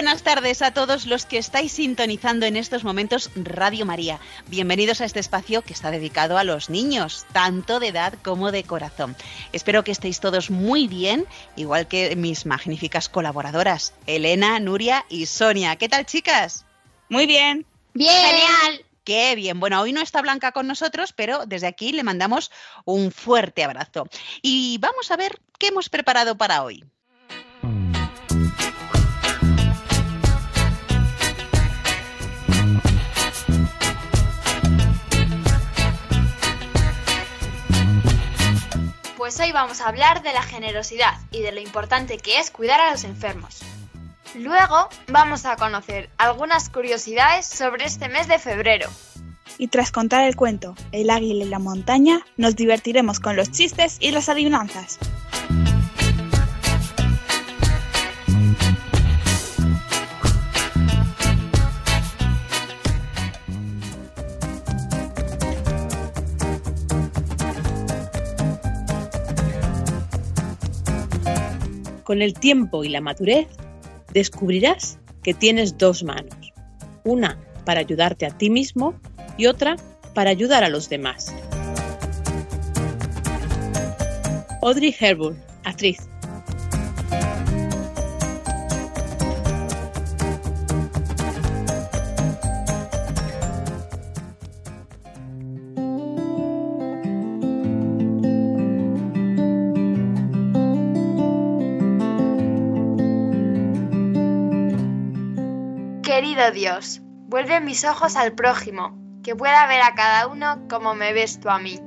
Buenas tardes a todos los que estáis sintonizando en estos momentos Radio María. Bienvenidos a este espacio que está dedicado a los niños, tanto de edad como de corazón. Espero que estéis todos muy bien, igual que mis magníficas colaboradoras, Elena, Nuria y Sonia. ¿Qué tal, chicas? Muy bien. Bien. Genial. Qué bien. Bueno, hoy no está Blanca con nosotros, pero desde aquí le mandamos un fuerte abrazo. Y vamos a ver qué hemos preparado para hoy. Pues hoy vamos a hablar de la generosidad y de lo importante que es cuidar a los enfermos. Luego vamos a conocer algunas curiosidades sobre este mes de febrero. Y tras contar el cuento El águila y la montaña, nos divertiremos con los chistes y las adivinanzas. Con el tiempo y la madurez, descubrirás que tienes dos manos, una para ayudarte a ti mismo y otra para ayudar a los demás. Audrey Hepburn, actriz. Dios, vuelve mis ojos al prójimo, que pueda ver a cada uno como me ves tú a mí.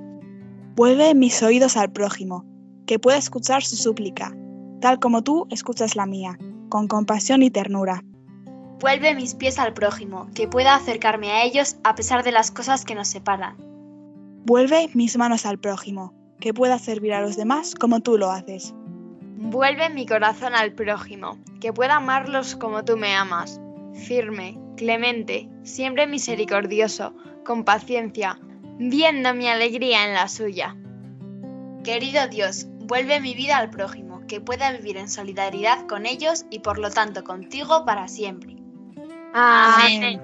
Vuelve mis oídos al prójimo, que pueda escuchar su súplica, tal como tú escuchas la mía, con compasión y ternura. Vuelve mis pies al prójimo, que pueda acercarme a ellos a pesar de las cosas que nos separan. Vuelve mis manos al prójimo, que pueda servir a los demás como tú lo haces. Vuelve mi corazón al prójimo, que pueda amarlos como tú me amas. Firme, clemente, siempre misericordioso, con paciencia, viendo mi alegría en la suya. Querido Dios, vuelve mi vida al prójimo, que pueda vivir en solidaridad con ellos y por lo tanto contigo para siempre. Amén.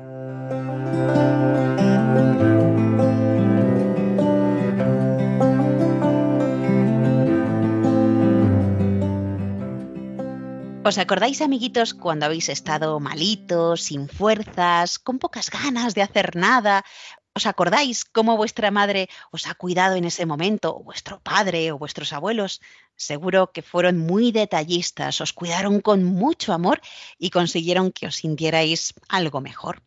¿Os acordáis, amiguitos, cuando habéis estado malitos, sin fuerzas, con pocas ganas de hacer nada? ¿Os acordáis cómo vuestra madre os ha cuidado en ese momento, o vuestro padre o vuestros abuelos? Seguro que fueron muy detallistas, os cuidaron con mucho amor y consiguieron que os sintierais algo mejor.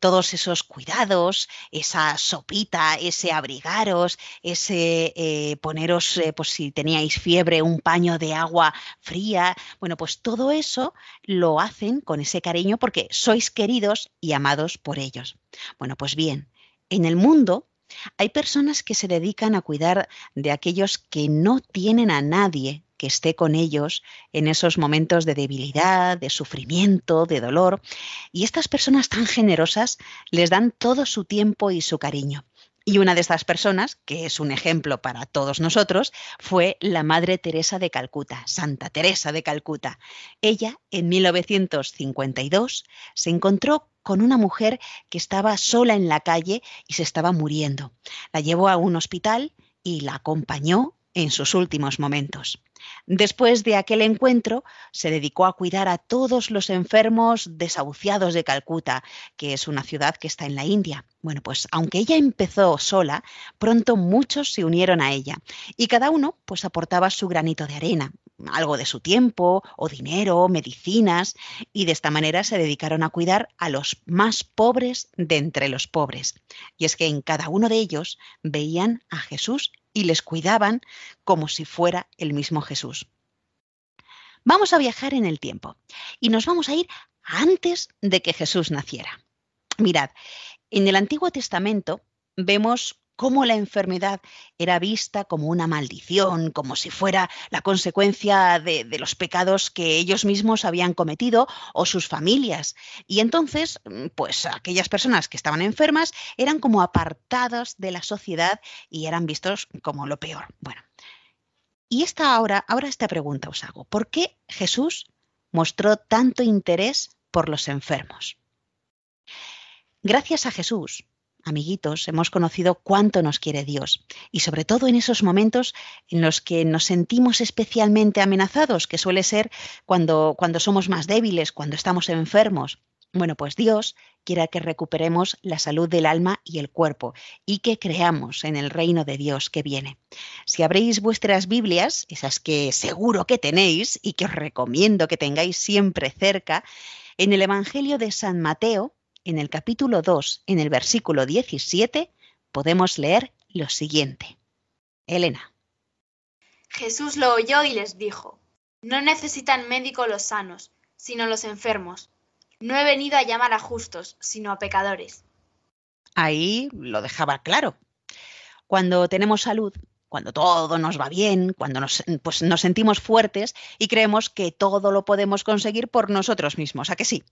Todos esos cuidados, esa sopita, ese abrigaros, ese eh, poneros, eh, pues si teníais fiebre, un paño de agua fría, bueno, pues todo eso lo hacen con ese cariño porque sois queridos y amados por ellos. Bueno, pues bien, en el mundo hay personas que se dedican a cuidar de aquellos que no tienen a nadie que esté con ellos en esos momentos de debilidad, de sufrimiento, de dolor. Y estas personas tan generosas les dan todo su tiempo y su cariño. Y una de estas personas, que es un ejemplo para todos nosotros, fue la Madre Teresa de Calcuta, Santa Teresa de Calcuta. Ella, en 1952, se encontró con una mujer que estaba sola en la calle y se estaba muriendo. La llevó a un hospital y la acompañó en sus últimos momentos. Después de aquel encuentro, se dedicó a cuidar a todos los enfermos desahuciados de Calcuta, que es una ciudad que está en la India. Bueno, pues aunque ella empezó sola, pronto muchos se unieron a ella y cada uno pues aportaba su granito de arena, algo de su tiempo o dinero, medicinas, y de esta manera se dedicaron a cuidar a los más pobres de entre los pobres. Y es que en cada uno de ellos veían a Jesús y les cuidaban como si fuera el mismo Jesús. Vamos a viajar en el tiempo y nos vamos a ir antes de que Jesús naciera. Mirad, En el Antiguo Testamento vemos cómo la enfermedad era vista como una maldición, como si fuera la consecuencia de, los pecados que ellos mismos habían cometido o sus familias. Y entonces, mm, pues aquellas personas que estaban enfermas eran como apartadas de la sociedad y eran vistos como lo peor. Bueno, y esta ahora, ahora esta pregunta os hago. ¿Por qué Jesús mostró tanto interés por los enfermos? Gracias a Jesús, amiguitos, hemos conocido cuánto nos quiere Dios y sobre todo en esos momentos en los que nos sentimos especialmente amenazados, que suele ser cuando, cuando somos más débiles, cuando estamos enfermos. Bueno, pues Dios quiere que recuperemos la salud del alma y el cuerpo y que creamos en el reino de Dios que viene. Si abréis vuestras Biblias, esas que seguro que tenéis y que os recomiendo que tengáis siempre cerca, en el Evangelio de San Mateo, en el capítulo 2, en el versículo 17, podemos leer lo siguiente. Elena. Jesús lo oyó y les dijo, no necesitan médico los sanos, sino los enfermos. No he venido a llamar a justos, sino a pecadores. Ahí lo dejaba claro. Cuando tenemos salud, cuando todo nos va bien, cuando nos, pues nos sentimos fuertes y creemos que todo lo podemos conseguir por nosotros mismos, ¿a que sí?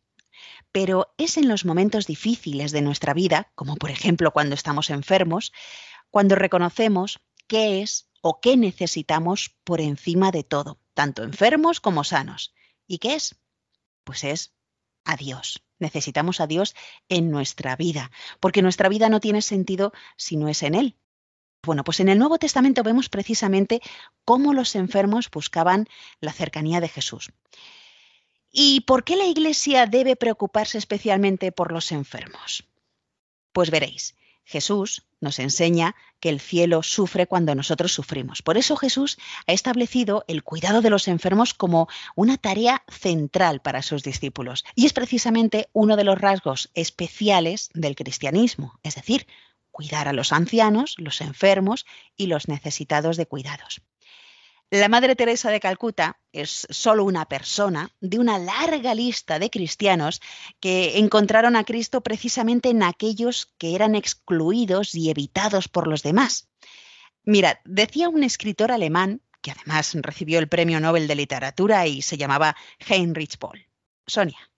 Pero es en los momentos difíciles de nuestra vida, como por ejemplo cuando estamos enfermos, cuando reconocemos qué es o qué necesitamos por encima de todo, tanto enfermos como sanos. ¿Y qué es? Pues es a Dios. Necesitamos a Dios en nuestra vida, porque nuestra vida no tiene sentido si no es en Él. Bueno, pues en el Nuevo Testamento vemos precisamente cómo los enfermos buscaban la cercanía de Jesús. ¿Y por qué la Iglesia debe preocuparse especialmente por los enfermos? Pues veréis, Jesús nos enseña que el cielo sufre cuando nosotros sufrimos. Por eso Jesús ha establecido el cuidado de los enfermos como una tarea central para sus discípulos. Y es precisamente uno de los rasgos especiales del cristianismo, es decir, cuidar a los ancianos, los enfermos y los necesitados de cuidados. La Madre Teresa de Calcuta es solo una persona de una larga lista de cristianos que encontraron a Cristo precisamente en aquellos que eran excluidos y evitados por los demás. Mira, decía un escritor alemán, que además recibió el Premio Nobel de Literatura y se llamaba Heinrich Boll. Sonia.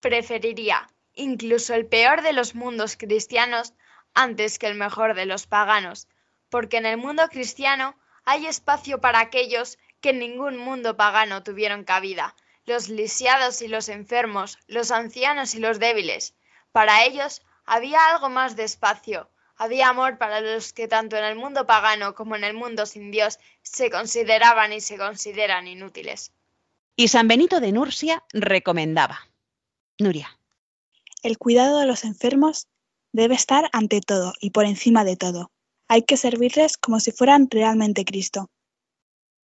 Preferiría incluso el peor de los mundos cristianos antes que el mejor de los paganos, porque en el mundo cristiano hay espacio para aquellos que en ningún mundo pagano tuvieron cabida, los lisiados y los enfermos, los ancianos y los débiles. Para ellos había algo más de espacio, había amor para los que tanto en el mundo pagano como en el mundo sin Dios se consideraban y se consideran inútiles. Y San Benito de Nursia recomendaba. Nuria. El cuidado de los enfermos debe estar ante todo y por encima de todo. Hay que servirles como si fueran realmente Cristo.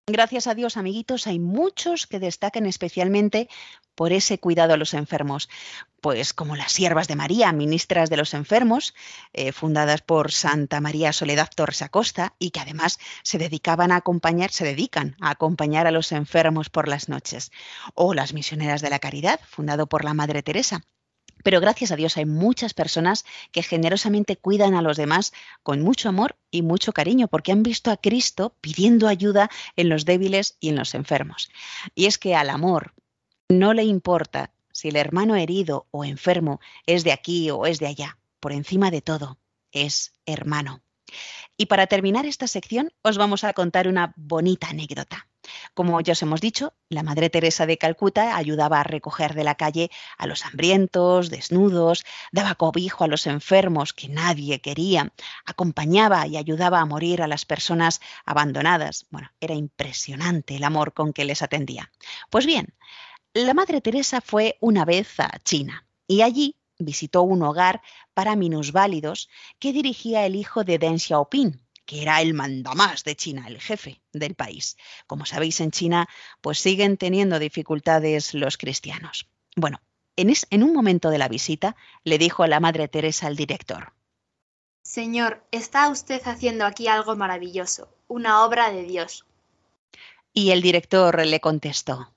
Gracias a Dios, amiguitos, hay muchos que destacan especialmente por ese cuidado a los enfermos, pues como las siervas de María, ministras de los enfermos, eh, fundadas por Santa María Soledad Torres Acosta y que además se dedicaban a acompañar, se dedican a acompañar a los enfermos por las noches, o las misioneras de la caridad, fundado por la Madre Teresa, pero gracias a Dios hay muchas personas que generosamente cuidan a los demás con mucho amor y mucho cariño, porque han visto a Cristo pidiendo ayuda en los débiles y en los enfermos. Y es que al amor no le importa si el hermano herido o enfermo es de aquí o es de allá. Por encima de todo, es hermano. Y para terminar esta sección, os vamos a contar una bonita anécdota. Como ya os hemos dicho, la Madre Teresa de Calcuta ayudaba a recoger de la calle a los hambrientos, desnudos, daba cobijo a los enfermos que nadie quería, acompañaba y ayudaba a morir a las personas abandonadas. Bueno, era impresionante el amor con que les atendía. Pues bien, la Madre Teresa fue una vez a China y allí visitó un hogar para minusválidos que dirigía el hijo de Deng Xiaoping, que era el mandamás de China, el jefe del país. Como sabéis, en China pues siguen teniendo dificultades los cristianos. Bueno, en, es, en un momento de la visita le dijo a la Madre Teresa al director. Señor, está usted haciendo aquí algo maravilloso, una obra de Dios. Y el director le contestó.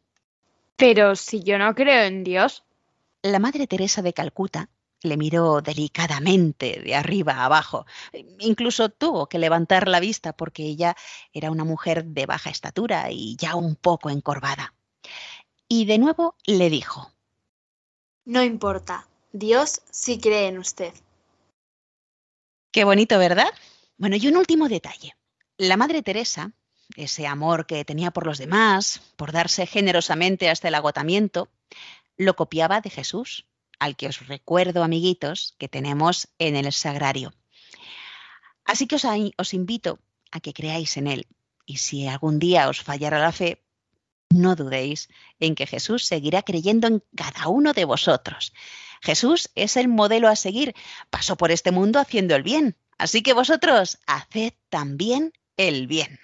Pero si yo no creo en Dios. La Madre Teresa de Calcuta le miró delicadamente de arriba a abajo. Incluso tuvo que levantar la vista porque ella era una mujer de baja estatura y ya un poco encorvada. Y de nuevo le dijo, No importa, Dios sí cree en usted. Qué bonito, ¿verdad? Bueno, y un último detalle. La Madre Teresa, ese amor que tenía por los demás, por darse generosamente hasta el agotamiento, lo copiaba de Jesús, al que os recuerdo, amiguitos, que tenemos en el sagrario. Así que os, invito a que creáis en Él. Y si algún día os fallara la fe, no dudéis en que Jesús seguirá creyendo en cada uno de vosotros. Jesús es el modelo a seguir. Pasó por este mundo haciendo el bien. Así que vosotros haced también el bien.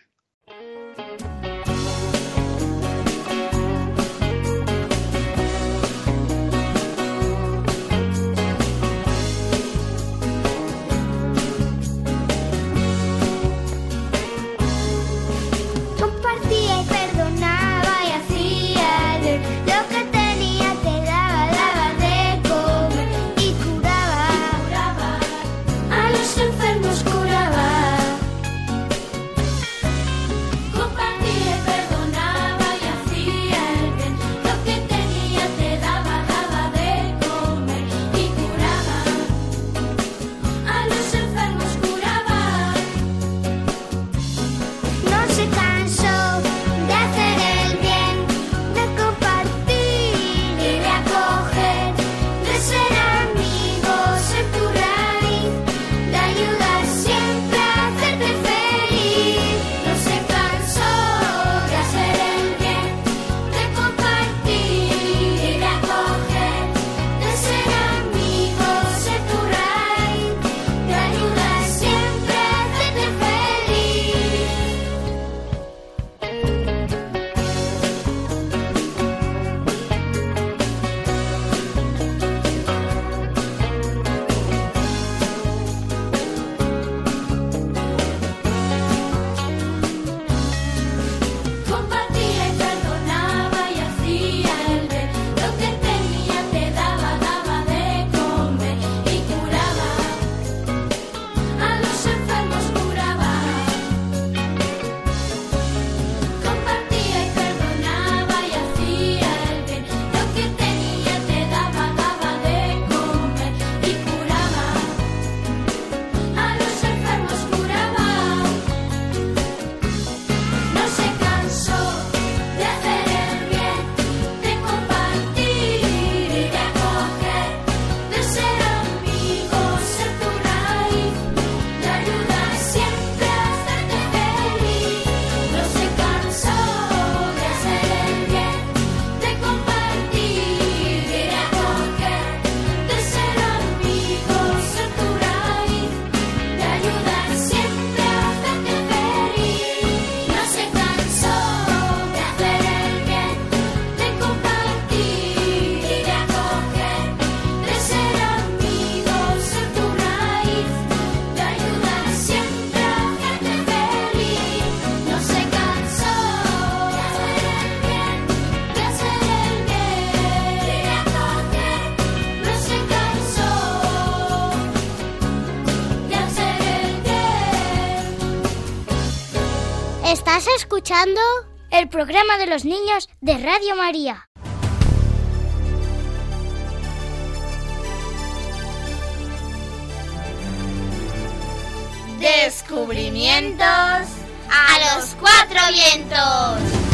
Escuchando el programa de los niños de Radio María. Descubrimientos a los cuatro vientos.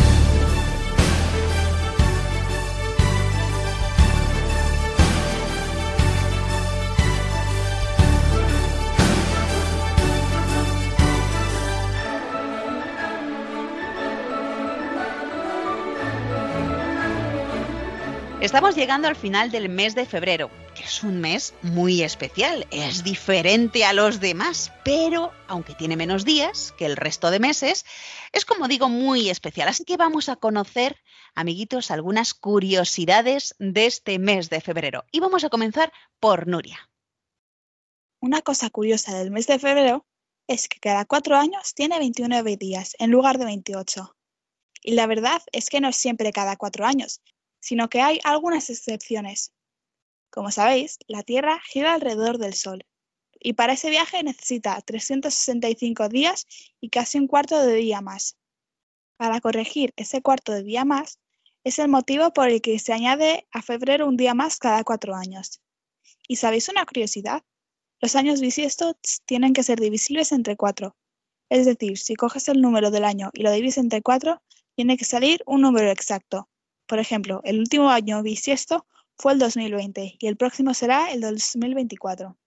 Estamos llegando al final del mes de febrero, que es un mes muy especial, es diferente a los demás, pero aunque tiene menos días que el resto de meses, es como digo muy especial. Así que vamos a conocer, amiguitos, algunas curiosidades de este mes de febrero. Y vamos a comenzar por Nuria. Una cosa curiosa del mes de febrero es que cada cuatro años tiene 29 días en lugar de 28. Y la verdad es que no es siempre cada cuatro años, sino que hay algunas excepciones. Como sabéis, la Tierra gira alrededor del Sol y para ese viaje necesita 365 días y casi un cuarto de día más. Para corregir ese cuarto de día más, es el motivo por el que se añade a febrero un día más cada cuatro años. ¿Y sabéis una curiosidad? Los años bisiestos tienen que ser divisibles entre cuatro. Es decir, si coges el número del año y lo divides entre cuatro, tiene que salir un número exacto. Por ejemplo, el último año bisiesto fue el 2020 y el próximo será el 2024.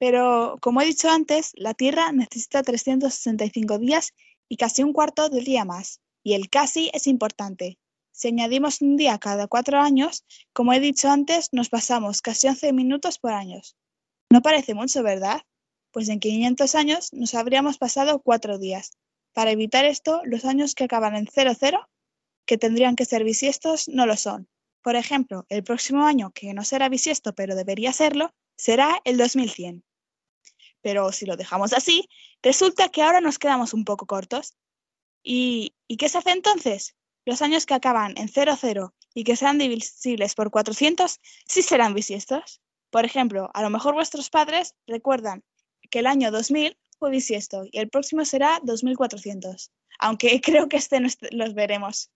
Pero, como he dicho antes, la Tierra necesita 365 días y casi un cuarto de día más. Y el casi es importante. Si añadimos un día cada cuatro años, como he dicho antes, nos pasamos casi 11 minutos por año. No parece mucho, ¿verdad? Pues en 500 años nos habríamos pasado cuatro días. Para evitar esto, los años que acaban en 00, que tendrían que ser bisiestos, no lo son. Por ejemplo, el próximo año, que no será bisiesto, pero debería serlo, será el 2100. Pero si lo dejamos así, resulta que ahora nos quedamos un poco cortos. ¿Y, ¿y qué se hace entonces? Los años que acaban en 00 y que sean divisibles por 400 sí serán bisiestos. Por ejemplo, a lo mejor vuestros padres recuerdan que el año 2000 fue bisiesto y el próximo será 2400, aunque creo que este no los veremos.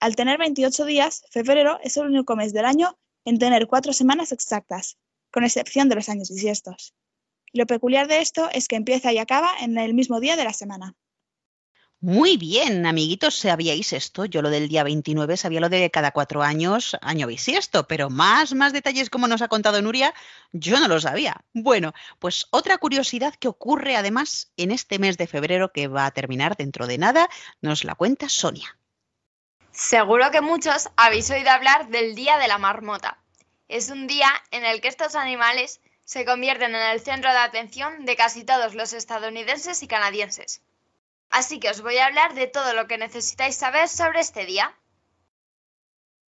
Al tener 28 días, febrero es el único mes del año en tener cuatro semanas exactas, con excepción de los años bisiestos. Lo peculiar de esto es que empieza y acaba en el mismo día de la semana. Muy bien, amiguitos, sabíais esto. Yo lo del día 29 sabía lo de cada cuatro años, año bisiesto, pero más, más detalles como nos ha contado Nuria, yo no lo sabía. Bueno, pues otra curiosidad que ocurre además en este mes de febrero que va a terminar dentro de nada, nos la cuenta Sonia. Seguro que muchos habéis oído hablar del Día de la Marmota. Es un día en el que estos animales se convierten en el centro de atención de casi todos los estadounidenses y canadienses. Así que os voy a hablar de todo lo que necesitáis saber sobre este día.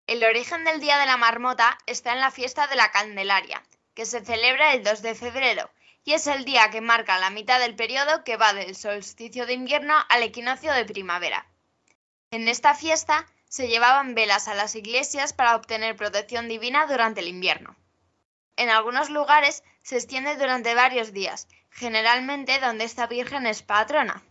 El origen del Día de la Marmota está en la fiesta de la Candelaria, que se celebra el 2 de febrero, y es el día que marca la mitad del periodo que va del solsticio de invierno al equinoccio de primavera. En esta fiesta se llevaban velas a las iglesias para obtener protección divina durante el invierno. En algunos lugares se extiende durante varios días, generalmente donde esta Virgen es patrona.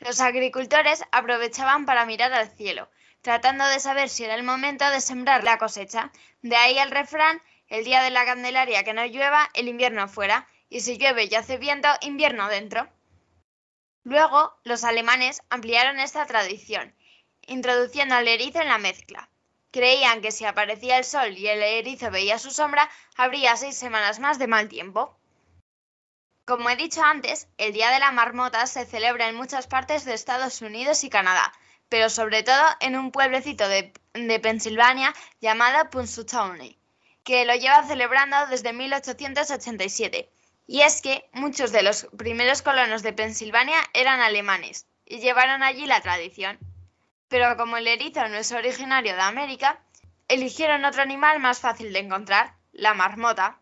Los agricultores aprovechaban para mirar al cielo, tratando de saber si era el momento de sembrar la cosecha. De ahí el refrán, el día de la Candelaria que no llueva, el invierno fuera, y si llueve y hace viento, invierno dentro. Luego, los alemanes ampliaron esta tradición, introduciendo al erizo en la mezcla. Creían que si aparecía el sol y el erizo veía su sombra, habría seis semanas más de mal tiempo. Como he dicho antes, el Día de la Marmota se celebra en muchas partes de Estados Unidos y Canadá, pero sobre todo en un pueblecito de, de Pensilvania llamado Punxsutawney, que lo lleva celebrando desde 1887. Y es que muchos de los primeros colonos de Pensilvania eran alemanes y llevaron allí la tradición. Pero como el erizo no es originario de América, eligieron otro animal más fácil de encontrar, la marmota.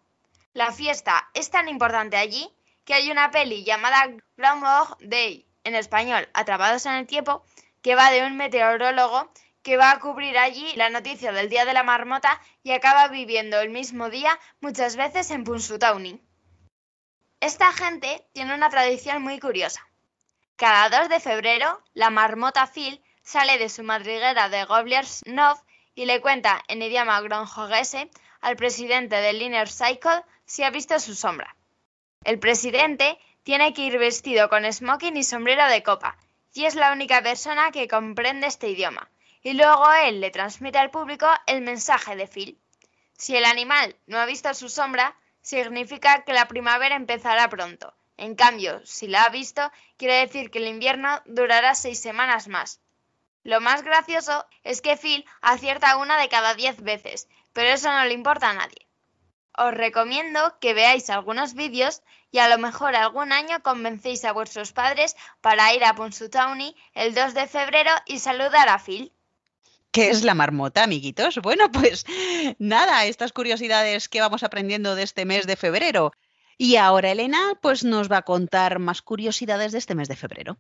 La fiesta es tan importante allí que hay una peli llamada Groundhog Day, en español, Atrapados en el Tiempo, que va de un meteorólogo que va a cubrir allí la noticia del Día de la Marmota y acaba viviendo el mismo día muchas veces en Punxsutawney. Esta gente tiene una tradición muy curiosa. Cada 2 de febrero, la marmota Phil sale de su madriguera de Gobbler's Knob y le cuenta en idioma groundhoguese al presidente del Inner Cycle si ha visto su sombra. El presidente tiene que ir vestido con smoking y sombrero de copa, y es la única persona que comprende este idioma. Y luego él le transmite al público el mensaje de Phil. Si el animal no ha visto su sombra, significa que la primavera empezará pronto. En cambio, si la ha visto, quiere decir que el invierno durará seis semanas más. Lo más gracioso es que Phil acierta una de cada diez veces, pero eso no le importa a nadie os recomiendo que veáis algunos vídeos y a lo mejor algún año convencéis a vuestros padres para ir a Punxsutawney el 2 de febrero y saludar a Phil. ¿Qué es la marmota, amiguitos? Bueno, pues nada, estas curiosidades que vamos aprendiendo de este mes de febrero. Y ahora Elena pues nos va a contar más curiosidades de este mes de febrero.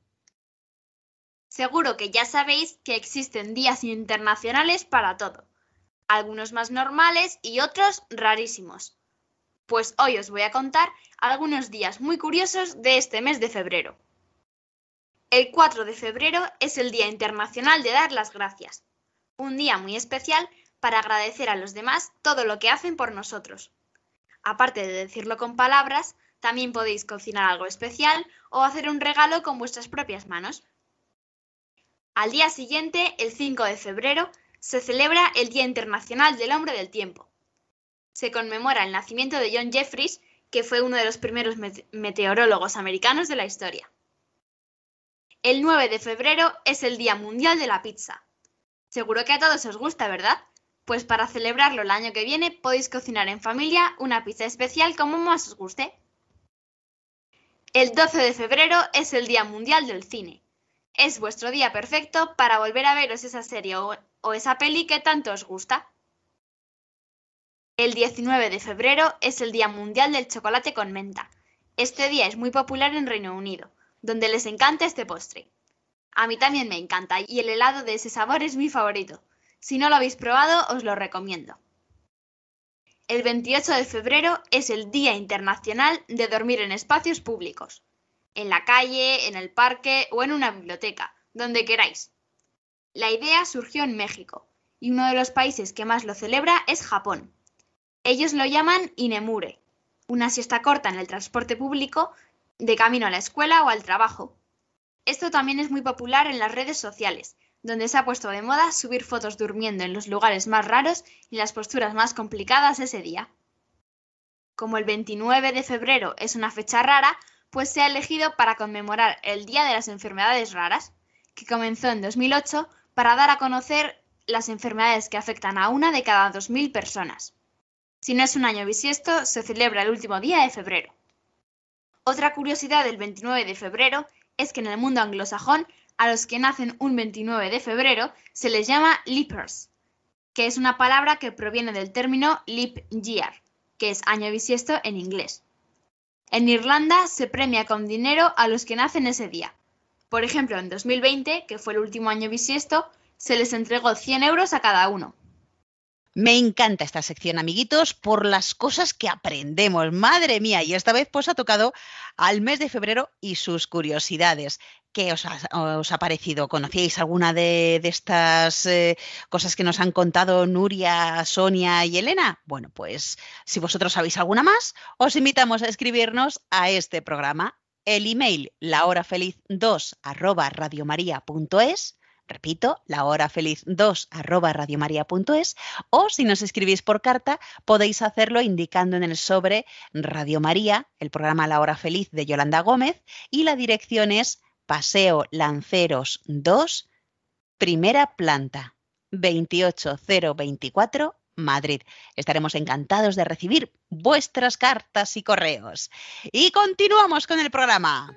Seguro que ya sabéis que existen días internacionales para todo. algunos más normales y otros rarísimos. Pues hoy os voy a contar algunos días muy curiosos de este mes de febrero. El 4 de febrero es el Día Internacional de Dar las Gracias, un día muy especial para agradecer a los demás todo lo que hacen por nosotros. Aparte de decirlo con palabras, también podéis cocinar algo especial o hacer un regalo con vuestras propias manos. Al día siguiente, el 5 de febrero, se celebra el Día Internacional del Hombre del Tiempo. Se conmemora el nacimiento de John Jeffries, que fue uno de los primeros meteorólogos americanos de la historia. El 9 de febrero es el Día Mundial de la Pizza. Seguro que a todos os gusta, ¿verdad? Pues para celebrarlo el año que viene podéis cocinar en familia una pizza especial como más os guste. El 12 de febrero es el Día Mundial del Cine. Es vuestro día perfecto para volver a veros esa serie o, esa peli que tanto os gusta. El 19 de febrero es el Día Mundial del Chocolate con Menta. Este día es muy popular en Reino Unido donde les encanta este postre. A mí también me encanta y el helado de ese sabor es mi favorito. Si no lo habéis probado, os lo recomiendo. El 28 de febrero es el Día Internacional de Dormir en Espacios Públicos, en la calle, en el parque o en una biblioteca, donde queráis. La idea surgió en México y uno de los países que más lo celebra es Japón. Ellos lo llaman Inemure, una siesta corta en el transporte público de camino a la escuela o al trabajo. Esto también es muy popular en las redes sociales, donde se ha puesto de moda subir fotos durmiendo en los lugares más raros y las posturas más complicadas ese día. Como el 29 de febrero es una fecha rara, pues se ha elegido para conmemorar el Día de las Enfermedades Raras, que comenzó en 2008 para dar a conocer las enfermedades que afectan a una de cada 2.000 personas. Si no es un año bisiesto, se celebra el último día de febrero. Otra curiosidad del 29 de febrero es que en el mundo anglosajón a los que nacen un 29 de febrero se les llama leapers, que es una palabra que proviene del término leap year, que es año bisiesto en inglés. En Irlanda se premia con dinero a los que nacen ese día. Por ejemplo, en 2020, que fue el último año bisiesto, se les entregó 100 euros a cada uno. Me encanta esta sección, amiguitos, por las cosas que aprendemos. Madre mía, y esta vez pues ha tocado al mes de febrero y sus curiosidades. ¿Qué os ha, parecido? ¿Conocíais alguna de, estas eh, cosas que nos han contado Nuria, Sonia y Elena? Bueno, pues si vosotros sabéis alguna más, os invitamos a escribirnos a este programa. El email lahorafeliz2 arroba Repito, la hora feliz 2 arroba radiomaria.es o si nos escribís por carta podéis hacerlo indicando en el sobre Radio María, el programa La hora feliz de Yolanda Gómez y la dirección es Paseo Lanceros 2, primera planta, 28024 Madrid. Estaremos encantados de recibir vuestras cartas y correos. Y continuamos con el programa.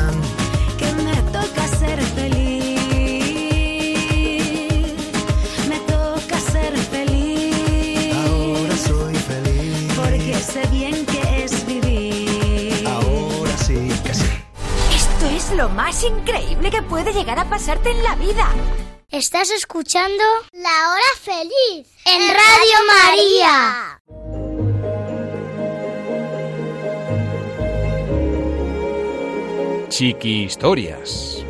más increíble que puede llegar a pasarte en la vida. Estás escuchando La Hora Feliz en Radio María. Chiqui Historias.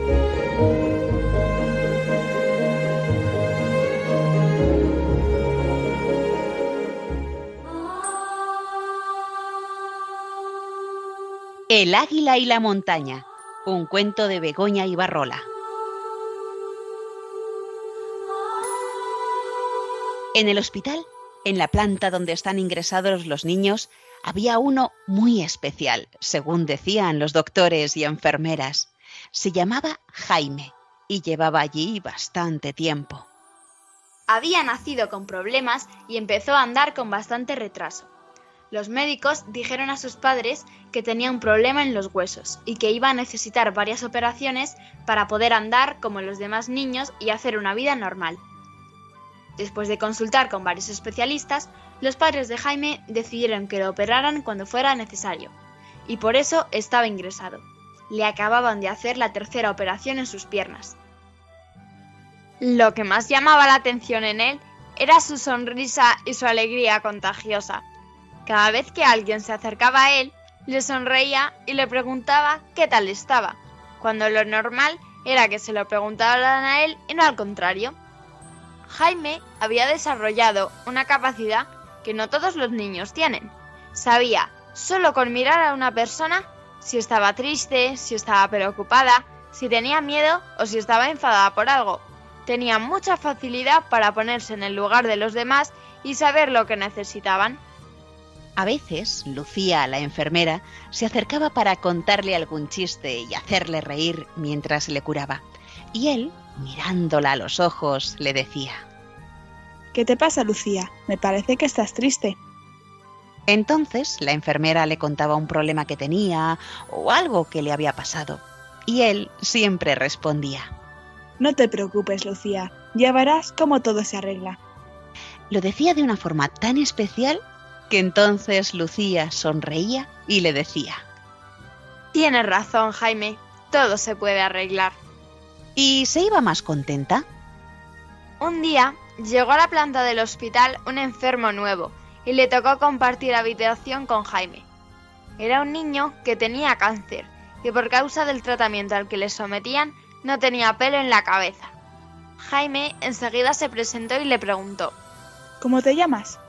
El águila y la montaña, un cuento de Begoña y Barrola. En el hospital, en la planta donde están ingresados los niños, había uno muy especial, según decían los doctores y enfermeras. Se llamaba Jaime y llevaba allí bastante tiempo. Había nacido con problemas y empezó a andar con bastante retraso. Los médicos dijeron a sus padres que tenía un problema en los huesos y que iba a necesitar varias operaciones para poder andar como los demás niños y hacer una vida normal. Después de consultar con varios especialistas, los padres de Jaime decidieron que lo operaran cuando fuera necesario, y por eso estaba ingresado. Le acababan de hacer la tercera operación en sus piernas. Lo que más llamaba la atención en él era su sonrisa y su alegría contagiosa. Cada vez que alguien se acercaba a él, le sonreía y le preguntaba qué tal estaba, cuando lo normal era que se lo preguntaran a él y no al contrario. Jaime había desarrollado una capacidad que no todos los niños tienen. Sabía, solo con mirar a una persona, si estaba triste, si estaba preocupada, si tenía miedo o si estaba enfadada por algo. Tenía mucha facilidad para ponerse en el lugar de los demás y saber lo que necesitaban. A veces, Lucía, la enfermera, se acercaba para contarle algún chiste y hacerle reír mientras le curaba. Y él, mirándola a los ojos, le decía, ¿Qué te pasa, Lucía? Me parece que estás triste. Entonces la enfermera le contaba un problema que tenía o algo que le había pasado. Y él siempre respondía. No te preocupes, Lucía. Ya verás cómo todo se arregla. Lo decía de una forma tan especial que entonces Lucía sonreía y le decía. Tienes razón, Jaime. Todo se puede arreglar. ¿Y se iba más contenta? Un día llegó a la planta del hospital un enfermo nuevo y le tocó compartir habitación con Jaime. Era un niño que tenía cáncer y por causa del tratamiento al que le sometían no tenía pelo en la cabeza. Jaime enseguida se presentó y le preguntó. ¿Cómo te llamas?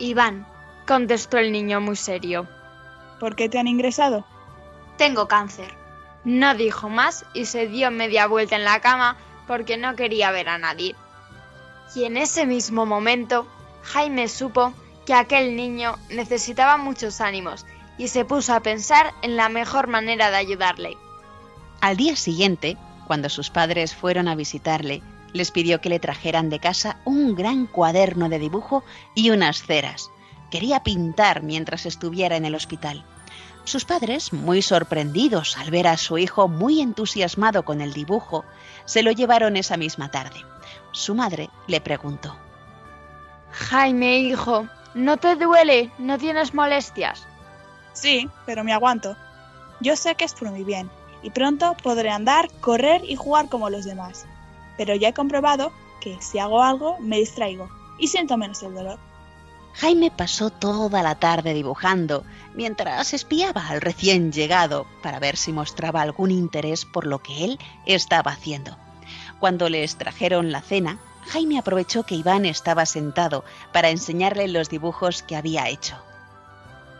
Iván, contestó el niño muy serio. ¿Por qué te han ingresado? Tengo cáncer. No dijo más y se dio media vuelta en la cama porque no quería ver a nadie. Y en ese mismo momento, Jaime supo que aquel niño necesitaba muchos ánimos y se puso a pensar en la mejor manera de ayudarle. Al día siguiente, cuando sus padres fueron a visitarle, les pidió que le trajeran de casa un gran cuaderno de dibujo y unas ceras. Quería pintar mientras estuviera en el hospital. Sus padres, muy sorprendidos al ver a su hijo muy entusiasmado con el dibujo, se lo llevaron esa misma tarde. Su madre le preguntó. Jaime, hijo, ¿no te duele? ¿No tienes molestias? Sí, pero me aguanto. Yo sé que es por mi bien, y pronto podré andar, correr y jugar como los demás. Pero ya he comprobado que si hago algo me distraigo y siento menos el dolor. Jaime pasó toda la tarde dibujando, mientras espiaba al recién llegado para ver si mostraba algún interés por lo que él estaba haciendo. Cuando les trajeron la cena, Jaime aprovechó que Iván estaba sentado para enseñarle los dibujos que había hecho.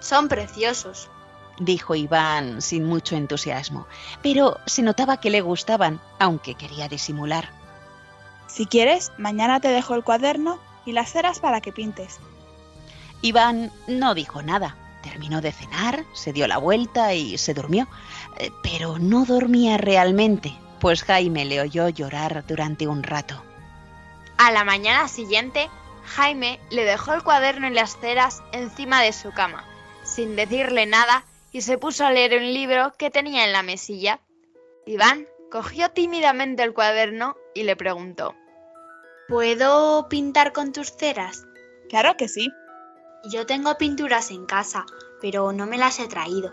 Son preciosos. Dijo Iván sin mucho entusiasmo, pero se notaba que le gustaban, aunque quería disimular. Si quieres, mañana te dejo el cuaderno y las ceras para que pintes. Iván no dijo nada. Terminó de cenar, se dio la vuelta y se durmió. Eh, Pero no dormía realmente, pues Jaime le oyó llorar durante un rato. A la mañana siguiente, Jaime le dejó el cuaderno y las ceras encima de su cama, sin decirle nada, y se puso a leer un libro que tenía en la mesilla. Iván cogió tímidamente el cuaderno y le preguntó. ¿Puedo pintar con tus ceras? Claro que sí. Yo tengo pinturas en casa, pero no me las he traído.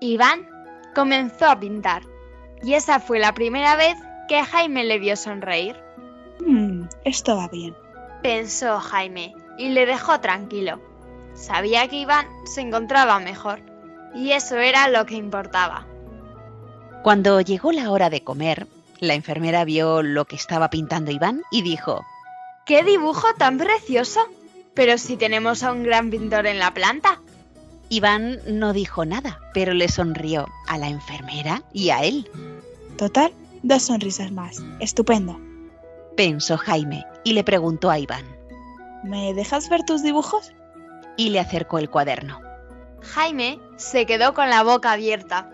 Iván comenzó a pintar, y esa fue la primera vez que Jaime le vio sonreír. Hmm, esto va bien. Pensó Jaime, y le dejó tranquilo. Sabía que Iván se encontraba mejor, y eso era lo que importaba. Cuando llegó la hora de comer, la enfermera vio lo que estaba pintando Iván y dijo, ¡Qué dibujo tan precioso! Pero si tenemos a un gran pintor en la planta. Iván no dijo nada, pero le sonrió a la enfermera y a él. Total, dos sonrisas más. Estupendo. Pensó Jaime y le preguntó a Iván. ¿Me dejas ver tus dibujos? Y le acercó el cuaderno. Jaime se quedó con la boca abierta.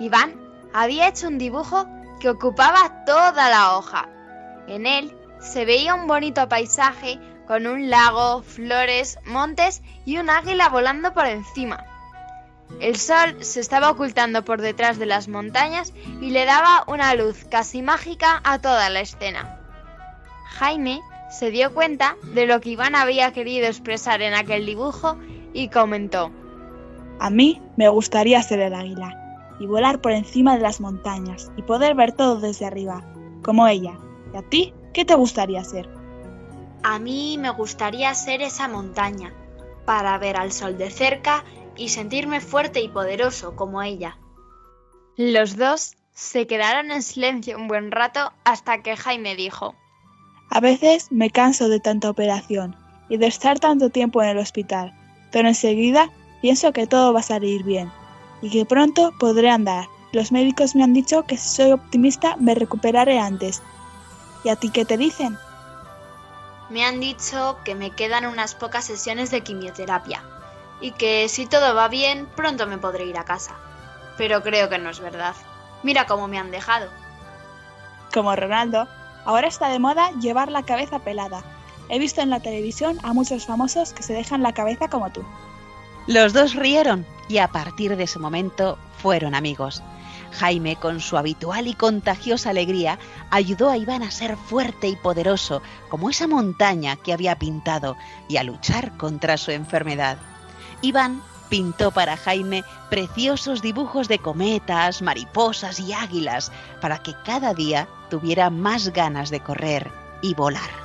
Iván había hecho un dibujo que ocupaba toda la hoja. En él se veía un bonito paisaje con un lago, flores, montes y un águila volando por encima. El sol se estaba ocultando por detrás de las montañas y le daba una luz casi mágica a toda la escena. Jaime se dio cuenta de lo que Iván había querido expresar en aquel dibujo y comentó. A mí me gustaría ser el águila y volar por encima de las montañas y poder ver todo desde arriba, como ella. ¿Y a ti qué te gustaría ser? A mí me gustaría ser esa montaña, para ver al sol de cerca y sentirme fuerte y poderoso como ella. Los dos se quedaron en silencio un buen rato hasta que Jaime dijo A veces me canso de tanta operación y de estar tanto tiempo en el hospital, pero enseguida pienso que todo va a salir bien y que pronto podré andar. Los médicos me han dicho que si soy optimista me recuperaré antes. ¿Y a ti qué te dicen? Me han dicho que me quedan unas pocas sesiones de quimioterapia y que si todo va bien pronto me podré ir a casa. Pero creo que no es verdad. Mira cómo me han dejado. Como Ronaldo, ahora está de moda llevar la cabeza pelada. He visto en la televisión a muchos famosos que se dejan la cabeza como tú. Los dos rieron y a partir de ese momento fueron amigos. Jaime, con su habitual y contagiosa alegría, ayudó a Iván a ser fuerte y poderoso, como esa montaña que había pintado, y a luchar contra su enfermedad. Iván pintó para Jaime preciosos dibujos de cometas, mariposas y águilas, para que cada día tuviera más ganas de correr y volar.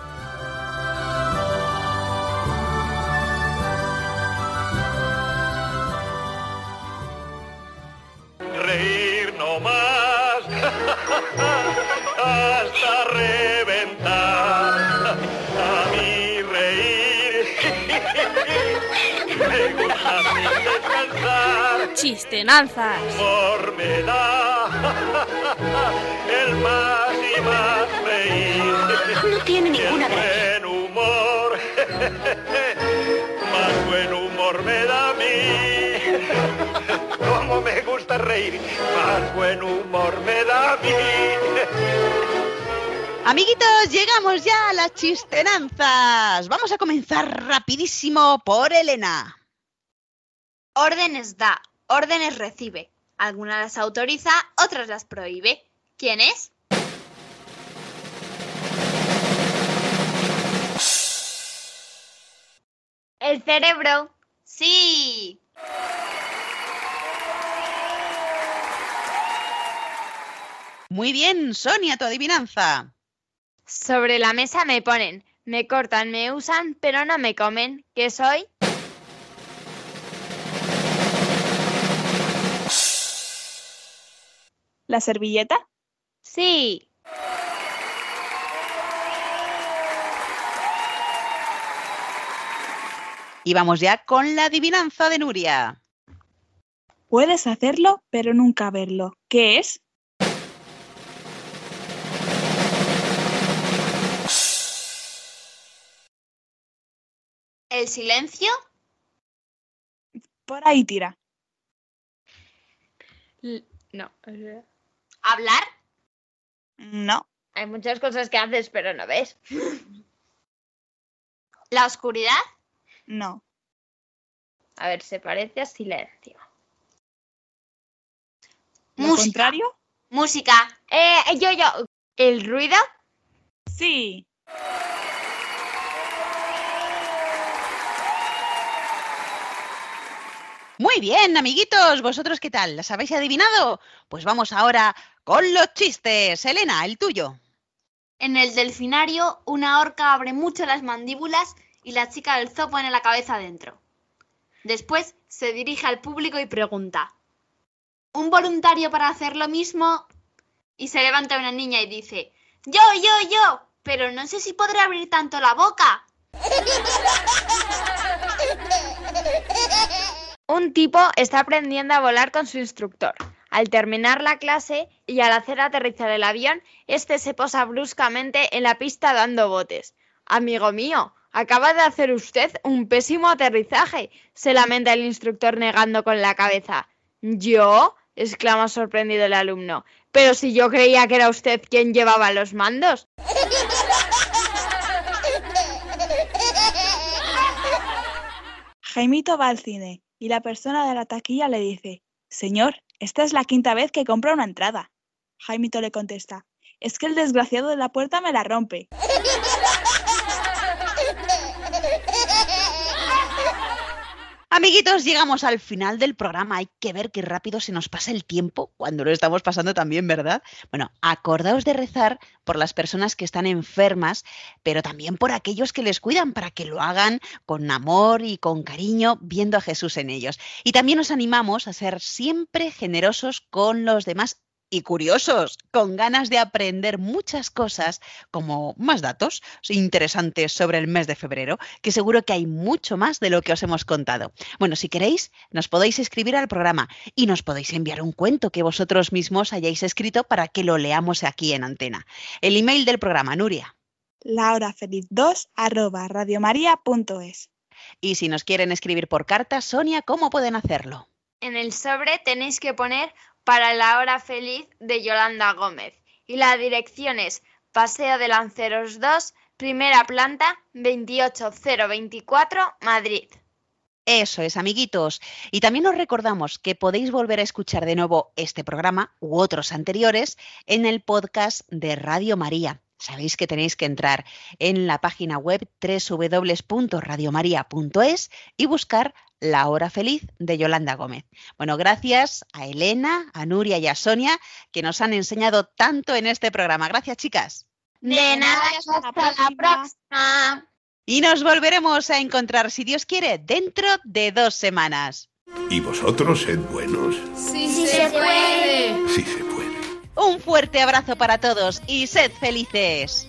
Chistenanzas. Humor me da el más y más reír. No tiene ninguna gracia. buen humor, más buen humor me da a mí. Como me gusta reír, más buen humor me da a mí. Amiguitos, llegamos ya a las chistenanzas. Vamos a comenzar rapidísimo por Elena. Órdenes da, órdenes recibe. Algunas las autoriza, otras las prohíbe. ¿Quién es? El cerebro. Sí. Muy bien, Sonia, tu adivinanza. Sobre la mesa me ponen, me cortan, me usan, pero no me comen. ¿Qué soy? ¿La servilleta? Sí. Y vamos ya con la adivinanza de Nuria. Puedes hacerlo, pero nunca verlo. ¿Qué es? ¿El silencio? Por ahí tira. No. ¿Hablar? No. Hay muchas cosas que haces, pero no ves. ¿La oscuridad? No. A ver, se parece a silencio. ¿Lo Música. contrario? Música. Eh, yo, yo. ¿El ruido? Sí. Muy bien, amiguitos, ¿vosotros qué tal? ¿Las habéis adivinado? Pues vamos ahora con los chistes. Elena, el tuyo. En el delfinario, una orca abre mucho las mandíbulas y la chica del zoo pone la cabeza dentro. Después se dirige al público y pregunta: ¿Un voluntario para hacer lo mismo? Y se levanta una niña y dice: Yo, yo, yo, pero no sé si podré abrir tanto la boca. Un tipo está aprendiendo a volar con su instructor. Al terminar la clase y al hacer aterrizar el avión, este se posa bruscamente en la pista dando botes. Amigo mío, acaba de hacer usted un pésimo aterrizaje, se lamenta el instructor negando con la cabeza. ¿Yo? exclama sorprendido el alumno. Pero si yo creía que era usted quien llevaba los mandos. Jaimito va al cine y la persona de la taquilla le dice, Señor, esta es la quinta vez que compra una entrada. Jaimito le contesta, es que el desgraciado de la puerta me la rompe. Amiguitos, llegamos al final del programa. Hay que ver qué rápido se nos pasa el tiempo cuando lo estamos pasando también, ¿verdad? Bueno, acordaos de rezar por las personas que están enfermas, pero también por aquellos que les cuidan, para que lo hagan con amor y con cariño, viendo a Jesús en ellos. Y también os animamos a ser siempre generosos con los demás y curiosos, con ganas de aprender muchas cosas, como más datos interesantes sobre el mes de febrero, que seguro que hay mucho más de lo que os hemos contado. Bueno, si queréis, nos podéis escribir al programa y nos podéis enviar un cuento que vosotros mismos hayáis escrito para que lo leamos aquí en antena. El email del programa, Nuria. lahorafeliz2 arroba radiomaria.es. Y si nos quieren escribir por carta, Sonia, ¿cómo pueden hacerlo? En el sobre tenéis que poner para la hora feliz de Yolanda Gómez y la dirección es Paseo de Lanceros 2, primera planta, 28024, Madrid. Eso es, amiguitos. Y también os recordamos que podéis volver a escuchar de nuevo este programa u otros anteriores en el podcast de Radio María. Sabéis que tenéis que entrar en la página web www.radiomaria.es y buscar La Hora Feliz de Yolanda Gómez. Bueno, gracias a Elena, a Nuria y a Sonia que nos han enseñado tanto en este programa. Gracias, chicas. De nada, hasta la próxima. Y nos volveremos a encontrar, si Dios quiere, dentro de dos semanas. Y vosotros sed buenos. Sí, sí se puede. Sí se puede. Un fuerte abrazo para todos y sed felices.